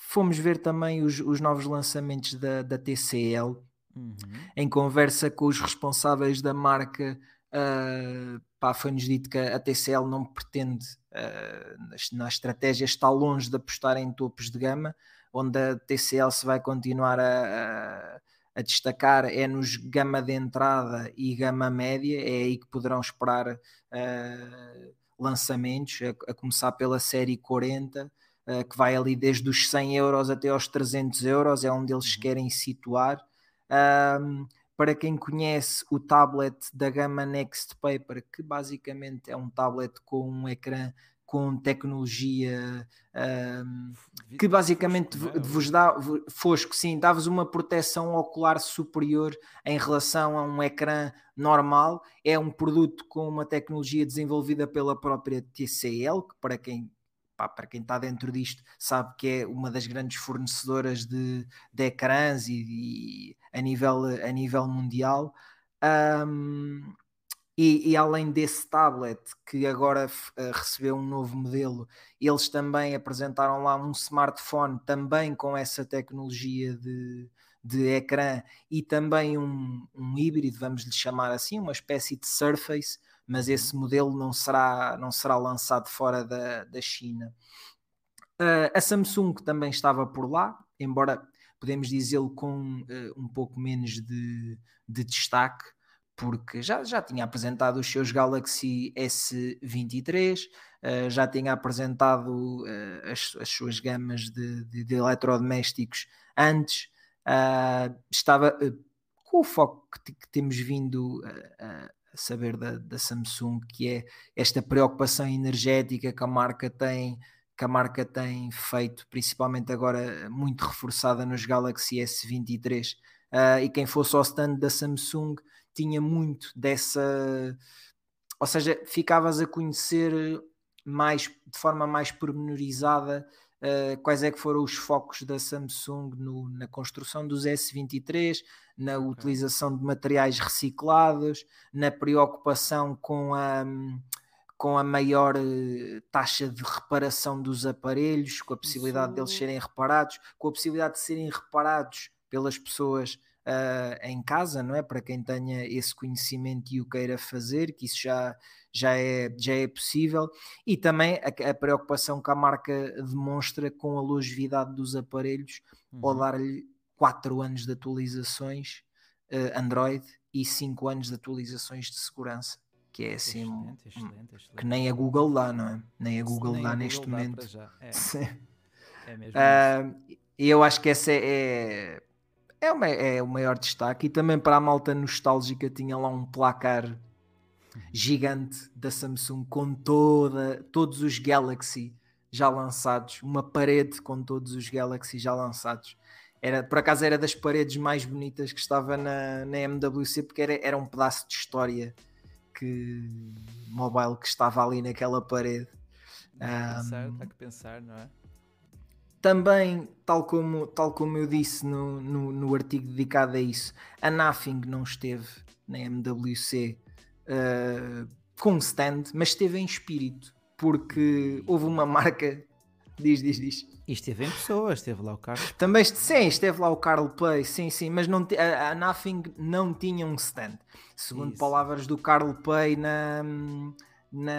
fomos ver também os, os novos lançamentos da, da TCL, uhum. em conversa com os responsáveis da marca. Uh, foi-nos dito que a TCL não pretende, uh, na estratégia, está longe de apostar em topos de gama, onde a TCL se vai continuar a, a, a destacar é nos gama de entrada e gama média, é aí que poderão esperar uh, lançamentos, a, a, começar pela série 40 uh, que vai ali desde os 100 euros até aos 300 euros, é onde eles uhum. querem situar. Um, para quem conhece o tablet da gama Next Paper, que basicamente é um tablet com um ecrã com tecnologia um, que basicamente é? vos dá fosco, sim, dá-vos uma proteção ocular superior em relação a um ecrã normal. É um produto com uma tecnologia desenvolvida pela própria TCL, que para quem pá, para quem está dentro disto, sabe que é uma das grandes fornecedoras de, de ecrãs e, e, a, nível, a nível mundial. Um, e, e, além desse tablet que agora uh, recebeu um novo modelo, eles também apresentaram lá um smartphone também com essa tecnologia de, de ecrã e também um, um híbrido, vamos lhe chamar assim, uma espécie de Surface, mas esse modelo não será, não será lançado fora da, da China. Uh, a Samsung também estava por lá, embora podemos dizê-lo com uh, um pouco menos de, de destaque, porque já, já tinha apresentado os seus Galaxy S23, uh, ah, já tinha apresentado as, as, suas gamas de, de, de eletrodomésticos antes, estava com o foco que, que temos vindo a, saber da, da Samsung, que é esta preocupação energética que a marca tem que a marca tem feito, principalmente agora muito reforçada nos Galaxy S23. Uh, ah, e quem fosse ao stand da Samsung tinha muito dessa, ou seja, ficavas a conhecer mais de forma mais pormenorizada uh, quais é que foram os focos da Samsung no, na construção dos S23, na utilização de materiais reciclados, na preocupação com a, com a maior eh, taxa de reparação dos aparelhos, com a possibilidade Isso... deles serem reparados, com a possibilidade de serem reparados pelas pessoas uh, em casa, não é? Para quem tenha esse conhecimento e o queira fazer, que isso já, já, é, já é possível, e também a, a preocupação que a marca demonstra com a longevidade dos aparelhos, uhum. ao dar-lhe 4 anos de atualizações uh, Android e 5 anos de atualizações de segurança que é assim excelente, excelente, excelente. que nem a Google dá, não é? Nem a Google nem dá a neste Google momento. Dá é. é mesmo. Uh, e eu acho que essa é, é, é, uma, é o maior destaque. E também para a malta nostálgica tinha lá um placar gigante da Samsung com toda, todos os Galaxy já lançados, uma parede com todos os Galaxy já lançados. Era, por acaso era das paredes mais bonitas que estava na, na MWC porque era, era um pedaço de história que mobile que estava ali naquela parede. Que, pensar, há que pensar, não é? Também, tal como, tal como eu disse no, no, no artigo dedicado a isso, a Nothing não esteve na MWC uh, com stand, mas esteve em espírito, porque houve uma marca. Diz, diz, diz. E esteve em pessoas, esteve lá o Carlos. Também, sim, esteve lá o Carl Play, sim, sim, mas não, a, a Nothing não tinha um stand. Segundo Isso. palavras do Carl Play na, na,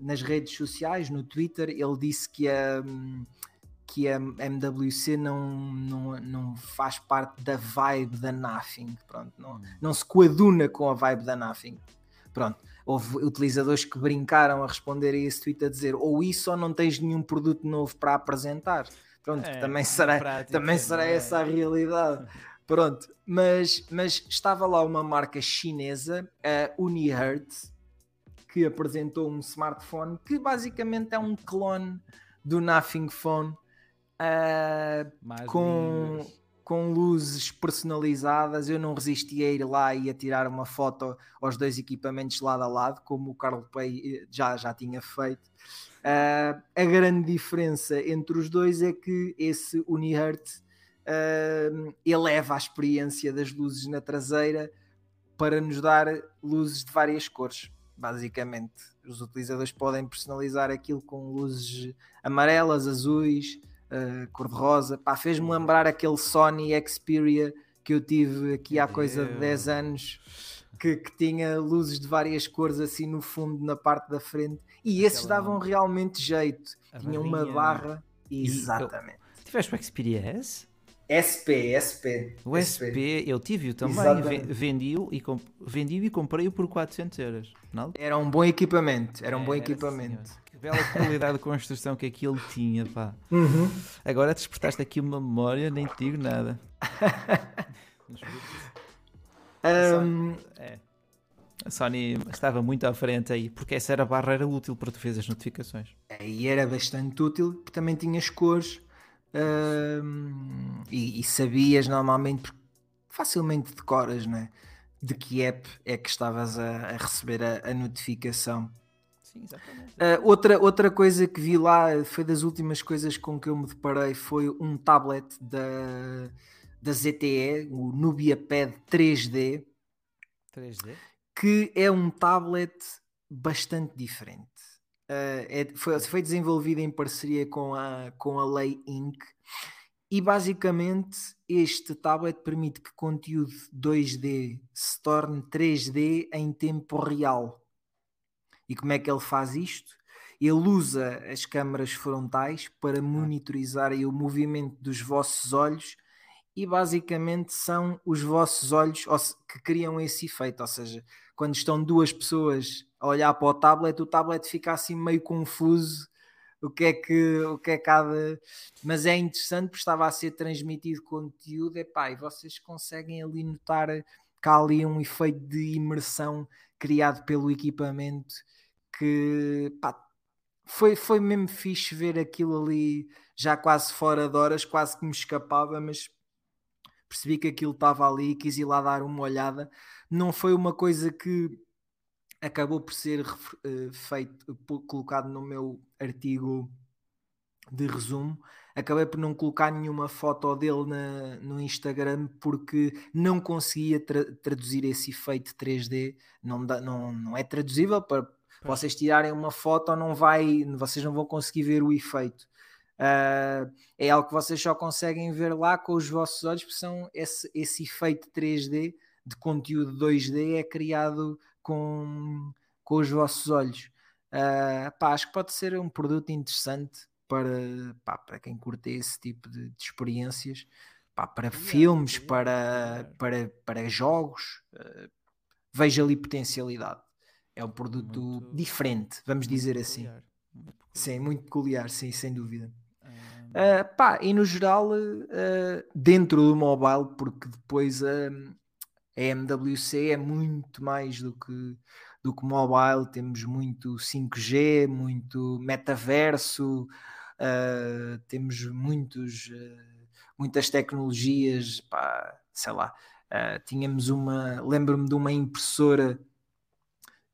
nas redes sociais, no Twitter, ele disse que a, que a MWC não, não, não faz parte da vibe da Nothing, pronto, não, hum. não se coaduna com a vibe da Nothing. Pronto, houve utilizadores que brincaram a responder a esse tweet a dizer ou isso ou não tens nenhum produto novo para apresentar. Pronto, é, também será, prática, também será é? essa a realidade. Pronto, mas, mas estava lá uma marca chinesa, a Unihertz, que apresentou um smartphone que basicamente é um clone do Nothing Phone uh, com, com luzes personalizadas. Eu não resisti a ir lá e a tirar uma foto aos dois equipamentos lado a lado, como o Carl Pay eh, já, já tinha feito. Uh, a grande diferença entre os dois é que esse Unihertz uh, eleva a experiência das luzes na traseira para nos dar luzes de várias cores. Basicamente, os utilizadores podem personalizar aquilo com luzes amarelas, azuis, uh, cor-de-rosa. Fez-me lembrar aquele Sony Xperia que eu tive aqui há coisa de 10 anos. Que, que, tinha luzes de várias cores assim no fundo, na parte da frente, e esses davam realmente jeito. Tinha uma barra. Exatamente. Tiveste o Xperia S? SP, SP. O SP, SP eu tive-o também, vendi-o e, comp vendi e comprei-o por 400 euros. Não? Era um bom equipamento, era um é, bom equipamento. Bela qualidade de construção que aquilo tinha, pá. Uhum. Agora despertaste aqui uma memória, nem te digo nada. um... é. A Sony estava muito à frente aí, porque essa era a barra era útil para tu fazer as notificações. E era bastante útil, porque também tinhas cores e, e, sabias normalmente, facilmente decoras, né? De que app é que estavas a, a receber a, a, notificação. Sim, exatamente. Uh, outra, outra coisa que vi lá foi das últimas coisas com que eu me deparei foi um tablet da, da ZTE, o Nubia Pad 3D. 3D? Que é um tablet bastante diferente. Uh, é, foi, foi desenvolvido em parceria com a, com a Lei Inc. E basicamente este tablet permite que conteúdo 2D se torne 3D em tempo real. E como é que ele faz isto? Ele usa as câmaras frontais para monitorizar o movimento dos vossos olhos e basicamente são os vossos olhos que criam esse efeito. Ou seja, quando estão duas pessoas a olhar para o tablet, o tablet fica assim meio confuso. O que é que, o que é cada. Mas é interessante porque estava a ser transmitido conteúdo, epá, e vocês conseguem ali notar que há ali um efeito de imersão criado pelo equipamento que pá, foi, foi mesmo fixe ver aquilo ali já quase fora de horas, quase que me escapava, mas percebi que aquilo estava ali e quis ir lá dar uma olhada. Não foi uma coisa que acabou por ser uh, feito, colocado no meu artigo de resumo. Acabei por não colocar nenhuma foto dele na, no Instagram porque não conseguia tra traduzir esse efeito 3D. Não, dá, não, não é traduzível para vocês tirarem uma foto, não vai, vocês não vão conseguir ver o efeito. Uh, é algo que vocês só conseguem ver lá com os vossos olhos, porque são esse, esse efeito 3D de conteúdo 2D é criado com, com os vossos olhos. Uh, pá, acho que pode ser um produto interessante para, pá, para quem curte esse tipo de, de experiências, pá, para filmes, para, para, para jogos. Uh, vejo ali potencialidade. É um produto muito, diferente, vamos dizer assim. Muito sim, muito peculiar, sim, sem dúvida. Uh, pá, e no geral, uh, dentro do mobile, porque depois uh, a MWC é muito mais do que, do que mobile, temos muito 5G, muito metaverso, temos muitos, muitas tecnologias, pá, sei lá. tínhamos uma, lembro-me de uma impressora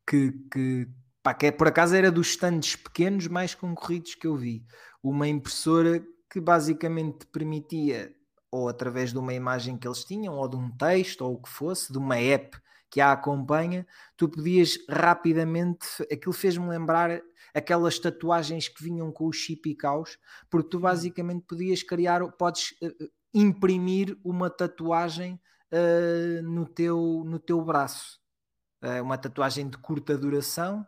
que, que, pá, que é, por acaso era dos stands pequenos mais concorridos que eu vi uma impressora que basicamente permitia, ou através de uma imagem que eles tinham, ou de um texto, ou o que fosse, de uma app que a acompanha, tu podias rapidamente. Aquilo fez-me lembrar aquelas tatuagens que vinham com o chip e caos, porque tu basicamente podias criar, podes uh, imprimir uma tatuagem uh, no, teu, no teu braço. Uh, uma tatuagem de curta duração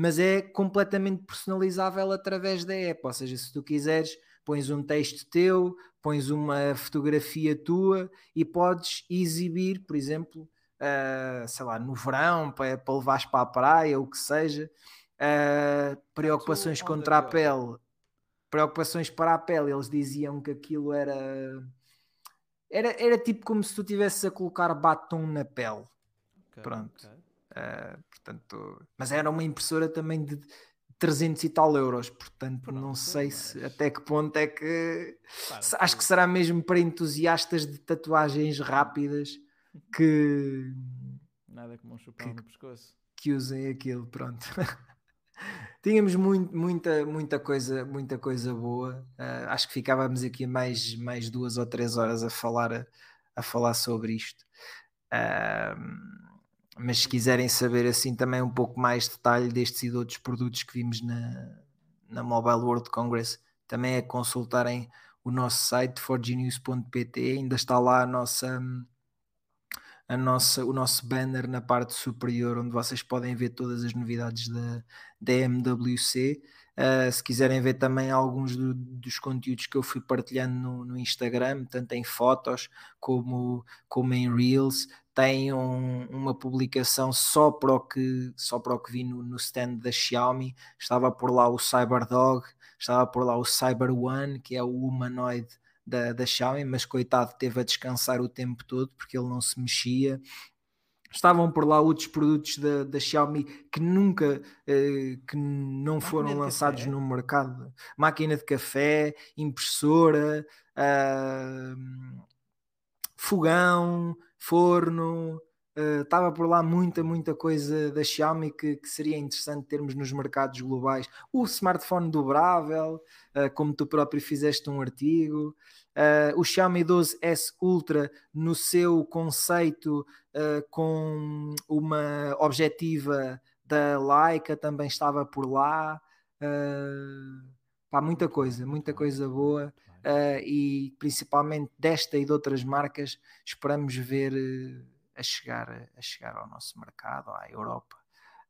mas é completamente personalizável através da app. Ou seja, se tu quiseres, pões um texto teu, pões uma fotografia tua e podes exibir, por exemplo, uh, sei lá, no verão, para, para levares para a praia, ou o que seja, uh, preocupações contra a pele. Preocupações para a pele, eles diziam que aquilo era. Era, era tipo como se tu estivesse a colocar batom na pele. Okay, Pronto. Okay. Uh, portanto, mas era uma impressora também de 300 e tal euros, portanto Pronto, não sei mas... se até que ponto é que claro, acho que será mesmo para entusiastas de tatuagens rápidas que nada como um chupão que, no pescoço que usem aquilo, pronto. Tínhamos muito, muita, muita coisa, muita coisa boa. Uh, acho que ficávamos aqui mais, mais duas ou três horas a falar, a, a falar sobre isto. Uh, mas se quiserem saber assim também um pouco mais detalhe destes e de outros produtos que vimos na, na Mobile World Congress, também é consultarem o nosso site forgenews.pt, ainda está lá a nossa, a nossa, o nosso banner na parte superior, onde vocês podem ver todas as novidades da, da MWC. Uh, se quiserem ver também alguns do, dos conteúdos que eu fui partilhando no, no, Instagram, tanto em fotos como, como em Reels, tem um, uma publicação só para o que, só para o que vi no, no stand da Xiaomi. Estava por lá o CyberDog, estava por lá o Cyber One, que é o humanoide da, da Xiaomi, mas coitado, teve a descansar o tempo todo porque ele não se mexia. Estavam por lá outros produtos da, da Xiaomi que nunca, eh, que não Máquina foram lançados café. no mercado. Máquina de café, impressora, uh, fogão, forno, estava uh, por lá muita, muita coisa da Xiaomi que, que, seria interessante termos nos mercados globais. O smartphone dobrável, uh, como tu próprio fizeste um artigo, uh, o Xiaomi 12S Ultra no seu conceito com uma objetiva da Leica também estava por lá. pá, muita coisa, muita coisa boa uh, e principalmente desta e de outras marcas esperamos ver uh, a, chegar, a chegar ao nosso mercado, à Europa,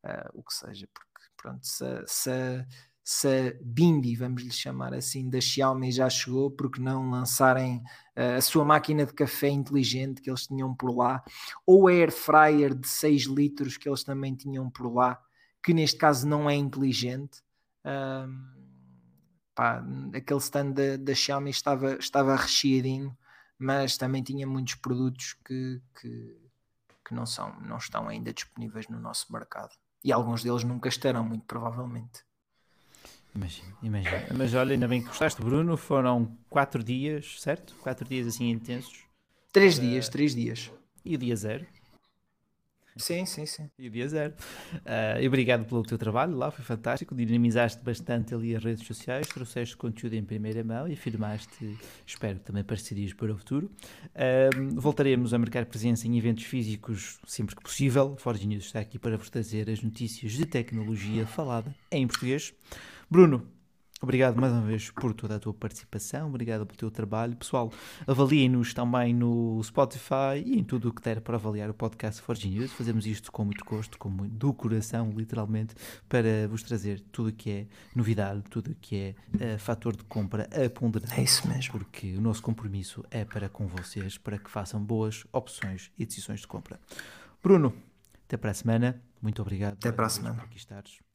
uh, o que seja, porque pronto, se, se, se a Bindi, vamos lhe chamar assim, da Xiaomi já chegou, porque não lançarem a sua máquina de café inteligente que eles tinham por lá, ou a Air Fryer de 6 litros que eles também tinham por lá, que neste caso não é inteligente. Um, pá, aquele stand da, da Xiaomi estava, estava recheadinho, mas também tinha muitos produtos que, que, que não, são, não estão ainda disponíveis no nosso mercado. E alguns deles nunca estarão, muito provavelmente. Imagina, imagina. Mas olha, ainda bem que gostaste, Bruno. Foram quatro dias, certo? Quatro dias assim intensos. Três uh, dias, três dias. E o dia zero? Sim, sim, sim. E o dia zero. Uh, obrigado pelo teu trabalho lá, foi fantástico. Dinamizaste bastante ali as redes sociais, trouxeste conteúdo em primeira mão e afirmaste, espero, também parcerias para o futuro. Uh, voltaremos a marcar presença em eventos físicos sempre que possível. Forge News está aqui para vos trazer as notícias de tecnologia falada em português. Bruno, Obrigado mais uma vez por toda a tua participação, obrigado pelo teu trabalho. Pessoal, avaliem-nos também no Spotify e em tudo o que der para avaliar o podcast Forge News. Fazemos isto com muito gosto, com muito do coração, literalmente, para vos trazer tudo o que é novidade, tudo o que é uh, fator de compra a ponderar. É isso mesmo. Porque o nosso compromisso é para com vocês, para que façam boas opções e decisões de compra. Bruno, até para a semana. Muito obrigado. Até para a semana. Por aqui estares.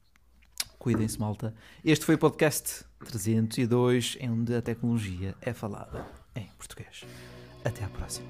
Cuidem-se, malta. Este foi o podcast 302, em onde a tecnologia é falada em português. Até à próxima.